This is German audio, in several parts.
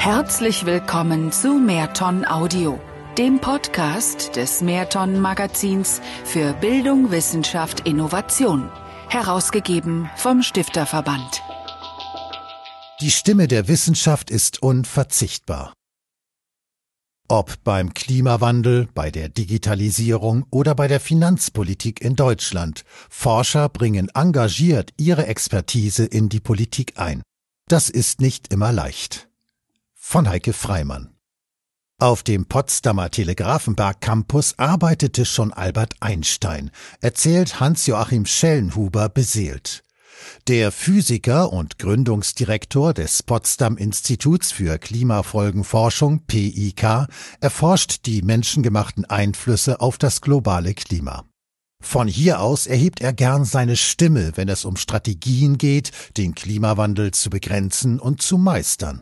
Herzlich willkommen zu Mehrton Audio, dem Podcast des Mehrton Magazins für Bildung, Wissenschaft, Innovation, herausgegeben vom Stifterverband. Die Stimme der Wissenschaft ist unverzichtbar. Ob beim Klimawandel, bei der Digitalisierung oder bei der Finanzpolitik in Deutschland, Forscher bringen engagiert ihre Expertise in die Politik ein. Das ist nicht immer leicht von Heike Freimann. Auf dem Potsdamer Telegrafenberg Campus arbeitete schon Albert Einstein, erzählt Hans-Joachim Schellenhuber beseelt. Der Physiker und Gründungsdirektor des Potsdam Instituts für Klimafolgenforschung PIK erforscht die menschengemachten Einflüsse auf das globale Klima. Von hier aus erhebt er gern seine Stimme, wenn es um Strategien geht, den Klimawandel zu begrenzen und zu meistern.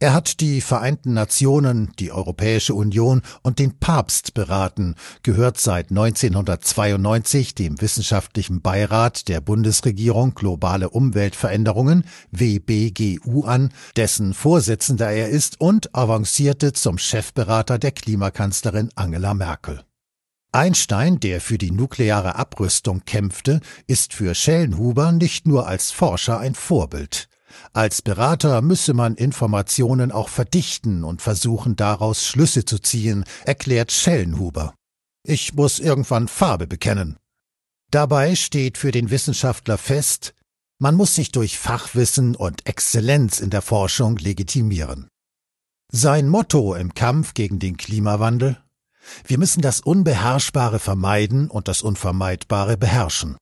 Er hat die Vereinten Nationen, die Europäische Union und den Papst beraten, gehört seit 1992 dem Wissenschaftlichen Beirat der Bundesregierung Globale Umweltveränderungen WBGU an, dessen Vorsitzender er ist und avancierte zum Chefberater der Klimakanzlerin Angela Merkel. Einstein, der für die nukleare Abrüstung kämpfte, ist für Schellenhuber nicht nur als Forscher ein Vorbild. Als Berater müsse man Informationen auch verdichten und versuchen daraus Schlüsse zu ziehen, erklärt Schellenhuber. Ich muss irgendwann Farbe bekennen. Dabei steht für den Wissenschaftler fest, man muss sich durch Fachwissen und Exzellenz in der Forschung legitimieren. Sein Motto im Kampf gegen den Klimawandel Wir müssen das Unbeherrschbare vermeiden und das Unvermeidbare beherrschen.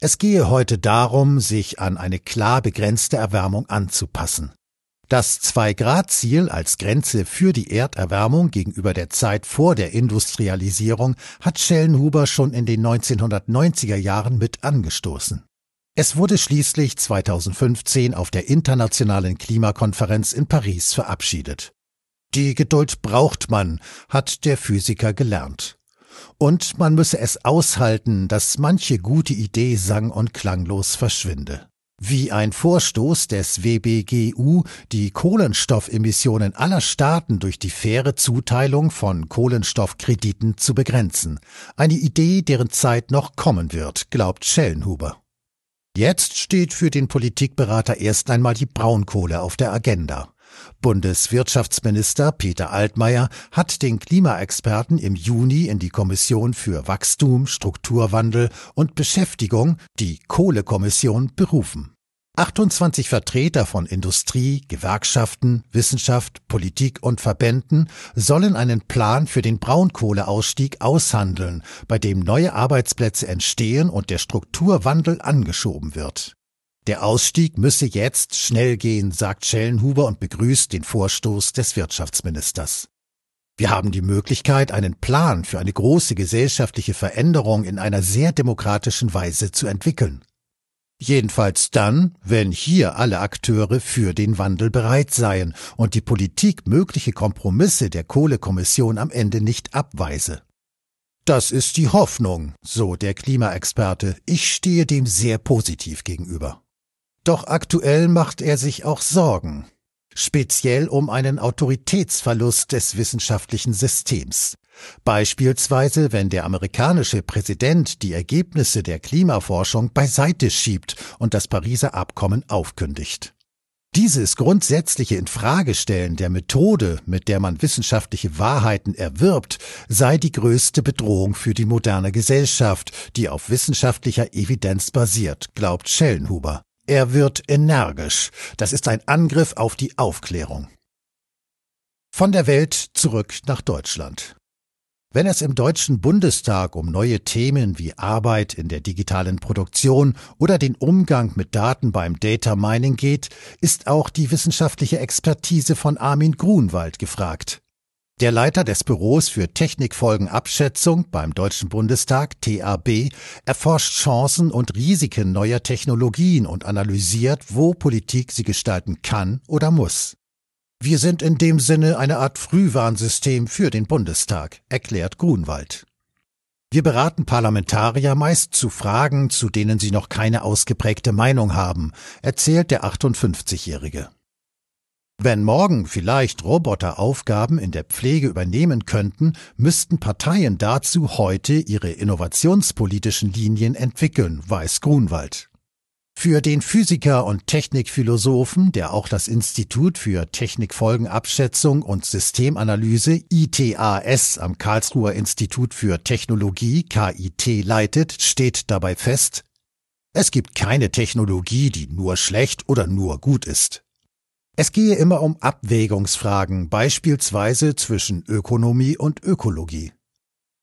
Es gehe heute darum, sich an eine klar begrenzte Erwärmung anzupassen. Das Zwei-Grad-Ziel als Grenze für die Erderwärmung gegenüber der Zeit vor der Industrialisierung hat Schellenhuber schon in den 1990er Jahren mit angestoßen. Es wurde schließlich 2015 auf der internationalen Klimakonferenz in Paris verabschiedet. Die Geduld braucht man, hat der Physiker gelernt. Und man müsse es aushalten, dass manche gute Idee sang- und klanglos verschwinde. Wie ein Vorstoß des WBGU, die Kohlenstoffemissionen aller Staaten durch die faire Zuteilung von Kohlenstoffkrediten zu begrenzen. Eine Idee, deren Zeit noch kommen wird, glaubt Schellenhuber. Jetzt steht für den Politikberater erst einmal die Braunkohle auf der Agenda. Bundeswirtschaftsminister Peter Altmaier hat den Klimaexperten im Juni in die Kommission für Wachstum, Strukturwandel und Beschäftigung, die Kohlekommission, berufen. 28 Vertreter von Industrie, Gewerkschaften, Wissenschaft, Politik und Verbänden sollen einen Plan für den Braunkohleausstieg aushandeln, bei dem neue Arbeitsplätze entstehen und der Strukturwandel angeschoben wird. Der Ausstieg müsse jetzt schnell gehen, sagt Schellenhuber und begrüßt den Vorstoß des Wirtschaftsministers. Wir haben die Möglichkeit, einen Plan für eine große gesellschaftliche Veränderung in einer sehr demokratischen Weise zu entwickeln. Jedenfalls dann, wenn hier alle Akteure für den Wandel bereit seien und die Politik mögliche Kompromisse der Kohlekommission am Ende nicht abweise. Das ist die Hoffnung, so der Klimaexperte. Ich stehe dem sehr positiv gegenüber. Doch aktuell macht er sich auch Sorgen, speziell um einen Autoritätsverlust des wissenschaftlichen Systems. Beispielsweise, wenn der amerikanische Präsident die Ergebnisse der Klimaforschung beiseite schiebt und das Pariser Abkommen aufkündigt. Dieses grundsätzliche Infragestellen der Methode, mit der man wissenschaftliche Wahrheiten erwirbt, sei die größte Bedrohung für die moderne Gesellschaft, die auf wissenschaftlicher Evidenz basiert, glaubt Schellenhuber. Er wird energisch. Das ist ein Angriff auf die Aufklärung. Von der Welt zurück nach Deutschland. Wenn es im Deutschen Bundestag um neue Themen wie Arbeit in der digitalen Produktion oder den Umgang mit Daten beim Data Mining geht, ist auch die wissenschaftliche Expertise von Armin Grunwald gefragt. Der Leiter des Büros für Technikfolgenabschätzung beim Deutschen Bundestag TAB erforscht Chancen und Risiken neuer Technologien und analysiert, wo Politik sie gestalten kann oder muss. Wir sind in dem Sinne eine Art Frühwarnsystem für den Bundestag, erklärt Grunwald. Wir beraten Parlamentarier meist zu Fragen, zu denen sie noch keine ausgeprägte Meinung haben, erzählt der 58-Jährige. Wenn morgen vielleicht Roboter Aufgaben in der Pflege übernehmen könnten, müssten Parteien dazu heute ihre innovationspolitischen Linien entwickeln, weiß Grunwald. Für den Physiker und Technikphilosophen, der auch das Institut für Technikfolgenabschätzung und Systemanalyse ITAS am Karlsruher Institut für Technologie KIT leitet, steht dabei fest, es gibt keine Technologie, die nur schlecht oder nur gut ist. Es gehe immer um Abwägungsfragen, beispielsweise zwischen Ökonomie und Ökologie.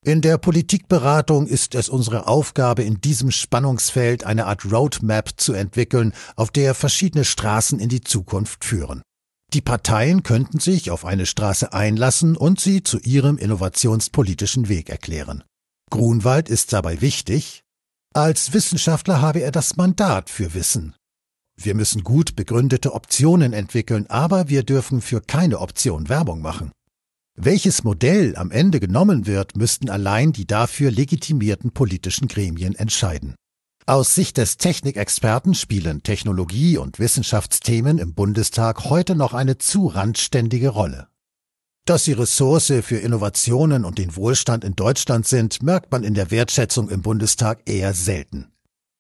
In der Politikberatung ist es unsere Aufgabe, in diesem Spannungsfeld eine Art Roadmap zu entwickeln, auf der verschiedene Straßen in die Zukunft führen. Die Parteien könnten sich auf eine Straße einlassen und sie zu ihrem innovationspolitischen Weg erklären. Grunwald ist dabei wichtig. Als Wissenschaftler habe er das Mandat für Wissen. Wir müssen gut begründete Optionen entwickeln, aber wir dürfen für keine Option Werbung machen. Welches Modell am Ende genommen wird, müssten allein die dafür legitimierten politischen Gremien entscheiden. Aus Sicht des Technikexperten spielen Technologie- und Wissenschaftsthemen im Bundestag heute noch eine zu randständige Rolle. Dass sie Ressource für Innovationen und den Wohlstand in Deutschland sind, merkt man in der Wertschätzung im Bundestag eher selten.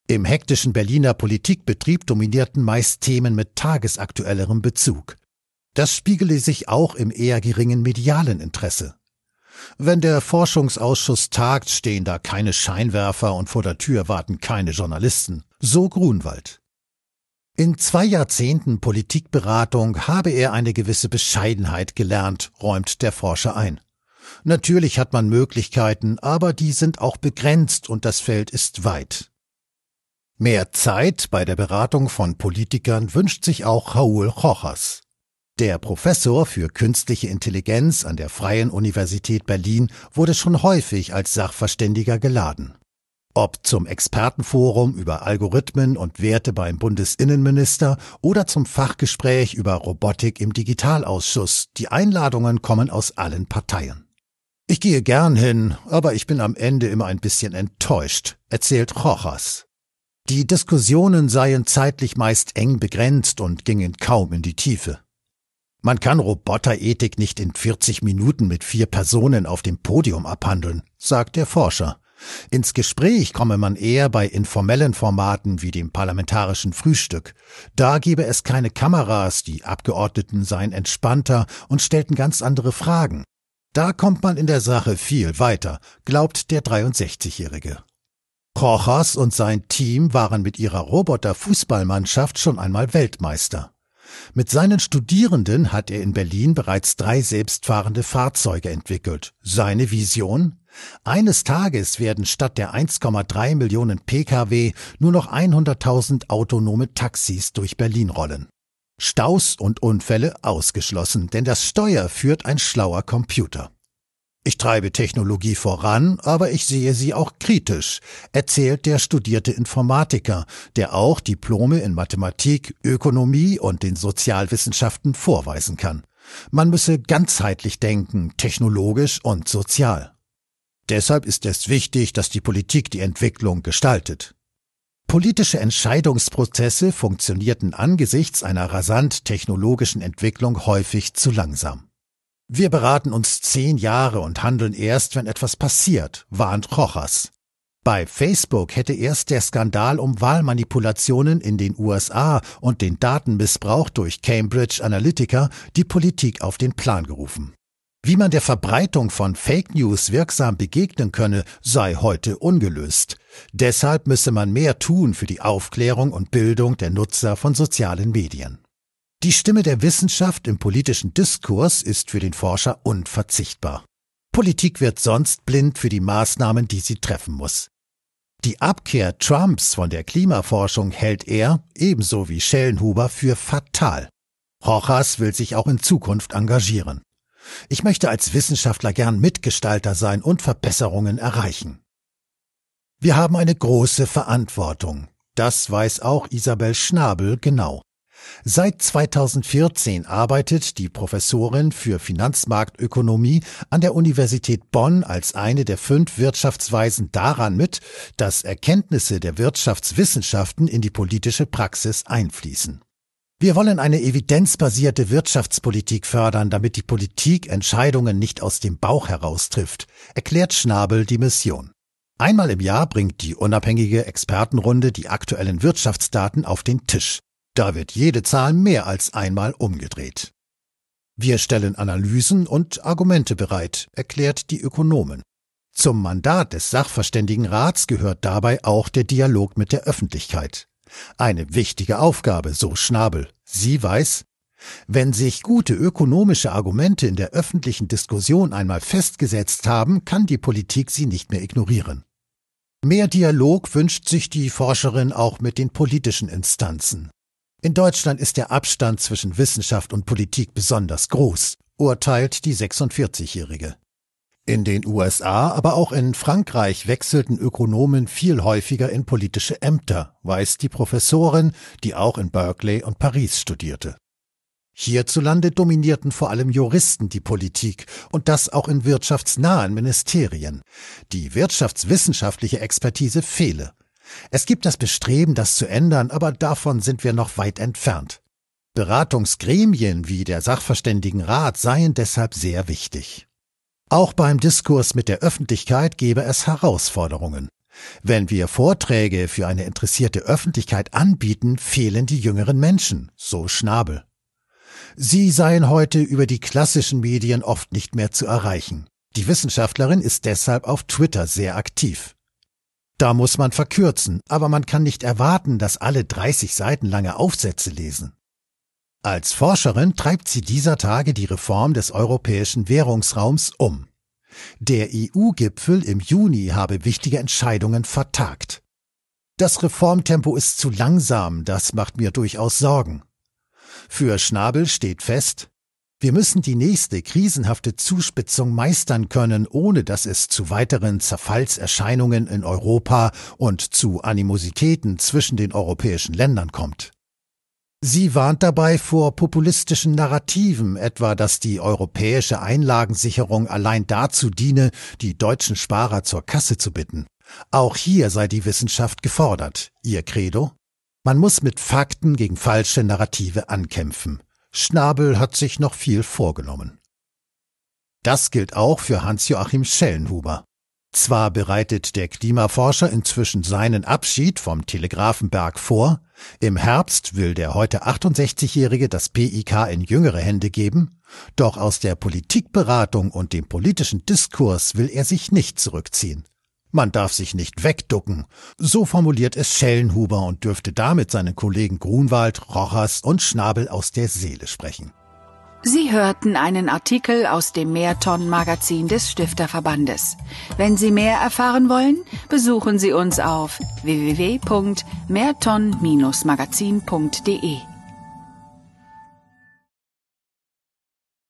Im hektischen Berliner Politikbetrieb dominierten meist Themen mit tagesaktuellerem Bezug. Das spiegele sich auch im eher geringen medialen Interesse. Wenn der Forschungsausschuss tagt, stehen da keine Scheinwerfer und vor der Tür warten keine Journalisten. So Grunwald. In zwei Jahrzehnten Politikberatung habe er eine gewisse Bescheidenheit gelernt, räumt der Forscher ein. Natürlich hat man Möglichkeiten, aber die sind auch begrenzt und das Feld ist weit. Mehr Zeit bei der Beratung von Politikern wünscht sich auch Raúl Rojas. Der Professor für künstliche Intelligenz an der Freien Universität Berlin wurde schon häufig als Sachverständiger geladen. Ob zum Expertenforum über Algorithmen und Werte beim Bundesinnenminister oder zum Fachgespräch über Robotik im Digitalausschuss, die Einladungen kommen aus allen Parteien. Ich gehe gern hin, aber ich bin am Ende immer ein bisschen enttäuscht, erzählt Rojas. Die Diskussionen seien zeitlich meist eng begrenzt und gingen kaum in die Tiefe. Man kann Roboterethik nicht in 40 Minuten mit vier Personen auf dem Podium abhandeln, sagt der Forscher. Ins Gespräch komme man eher bei informellen Formaten wie dem parlamentarischen Frühstück. Da gebe es keine Kameras, die Abgeordneten seien entspannter und stellten ganz andere Fragen. Da kommt man in der Sache viel weiter, glaubt der 63-Jährige. Rojas und sein Team waren mit ihrer Roboter-Fußballmannschaft schon einmal Weltmeister. Mit seinen Studierenden hat er in Berlin bereits drei selbstfahrende Fahrzeuge entwickelt. Seine Vision? Eines Tages werden statt der 1,3 Millionen Pkw nur noch 100.000 autonome Taxis durch Berlin rollen. Staus und Unfälle ausgeschlossen, denn das Steuer führt ein schlauer Computer. Ich treibe Technologie voran, aber ich sehe sie auch kritisch, erzählt der studierte Informatiker, der auch Diplome in Mathematik, Ökonomie und den Sozialwissenschaften vorweisen kann. Man müsse ganzheitlich denken, technologisch und sozial. Deshalb ist es wichtig, dass die Politik die Entwicklung gestaltet. Politische Entscheidungsprozesse funktionierten angesichts einer rasant technologischen Entwicklung häufig zu langsam. Wir beraten uns zehn Jahre und handeln erst, wenn etwas passiert, warnt Rochas. Bei Facebook hätte erst der Skandal um Wahlmanipulationen in den USA und den Datenmissbrauch durch Cambridge Analytica die Politik auf den Plan gerufen. Wie man der Verbreitung von Fake News wirksam begegnen könne, sei heute ungelöst. Deshalb müsse man mehr tun für die Aufklärung und Bildung der Nutzer von sozialen Medien. Die Stimme der Wissenschaft im politischen Diskurs ist für den Forscher unverzichtbar. Politik wird sonst blind für die Maßnahmen, die sie treffen muss. Die Abkehr Trumps von der Klimaforschung hält er, ebenso wie Schellenhuber, für fatal. Rojas will sich auch in Zukunft engagieren. Ich möchte als Wissenschaftler gern Mitgestalter sein und Verbesserungen erreichen. Wir haben eine große Verantwortung. Das weiß auch Isabel Schnabel genau. Seit 2014 arbeitet die Professorin für Finanzmarktökonomie an der Universität Bonn als eine der fünf Wirtschaftsweisen daran mit, dass Erkenntnisse der Wirtschaftswissenschaften in die politische Praxis einfließen. Wir wollen eine evidenzbasierte Wirtschaftspolitik fördern, damit die Politik Entscheidungen nicht aus dem Bauch heraus trifft, erklärt Schnabel die Mission. Einmal im Jahr bringt die unabhängige Expertenrunde die aktuellen Wirtschaftsdaten auf den Tisch. Da wird jede Zahl mehr als einmal umgedreht. Wir stellen Analysen und Argumente bereit, erklärt die Ökonomen. Zum Mandat des Sachverständigenrats gehört dabei auch der Dialog mit der Öffentlichkeit. Eine wichtige Aufgabe, so Schnabel. Sie weiß, wenn sich gute ökonomische Argumente in der öffentlichen Diskussion einmal festgesetzt haben, kann die Politik sie nicht mehr ignorieren. Mehr Dialog wünscht sich die Forscherin auch mit den politischen Instanzen. In Deutschland ist der Abstand zwischen Wissenschaft und Politik besonders groß, urteilt die 46-Jährige. In den USA, aber auch in Frankreich wechselten Ökonomen viel häufiger in politische Ämter, weiß die Professorin, die auch in Berkeley und Paris studierte. Hierzulande dominierten vor allem Juristen die Politik und das auch in wirtschaftsnahen Ministerien. Die wirtschaftswissenschaftliche Expertise fehle. Es gibt das Bestreben, das zu ändern, aber davon sind wir noch weit entfernt. Beratungsgremien wie der Sachverständigenrat seien deshalb sehr wichtig. Auch beim Diskurs mit der Öffentlichkeit gebe es Herausforderungen. Wenn wir Vorträge für eine interessierte Öffentlichkeit anbieten, fehlen die jüngeren Menschen, so Schnabel. Sie seien heute über die klassischen Medien oft nicht mehr zu erreichen. Die Wissenschaftlerin ist deshalb auf Twitter sehr aktiv. Da muss man verkürzen, aber man kann nicht erwarten, dass alle 30 Seiten lange Aufsätze lesen. Als Forscherin treibt sie dieser Tage die Reform des europäischen Währungsraums um. Der EU-Gipfel im Juni habe wichtige Entscheidungen vertagt. Das Reformtempo ist zu langsam, das macht mir durchaus Sorgen. Für Schnabel steht fest, wir müssen die nächste krisenhafte Zuspitzung meistern können, ohne dass es zu weiteren Zerfallserscheinungen in Europa und zu Animositäten zwischen den europäischen Ländern kommt. Sie warnt dabei vor populistischen Narrativen, etwa dass die europäische Einlagensicherung allein dazu diene, die deutschen Sparer zur Kasse zu bitten. Auch hier sei die Wissenschaft gefordert. Ihr Credo? Man muss mit Fakten gegen falsche Narrative ankämpfen. Schnabel hat sich noch viel vorgenommen. Das gilt auch für Hans-Joachim Schellenhuber. Zwar bereitet der Klimaforscher inzwischen seinen Abschied vom Telegrafenberg vor, im Herbst will der heute 68-Jährige das PIK in jüngere Hände geben, doch aus der Politikberatung und dem politischen Diskurs will er sich nicht zurückziehen. Man darf sich nicht wegducken, so formuliert es Schellenhuber und dürfte damit seinen Kollegen Grunwald, Rochers und Schnabel aus der Seele sprechen. Sie hörten einen Artikel aus dem Mehrton-Magazin des Stifterverbandes. Wenn Sie mehr erfahren wollen, besuchen Sie uns auf www.mehrton-magazin.de.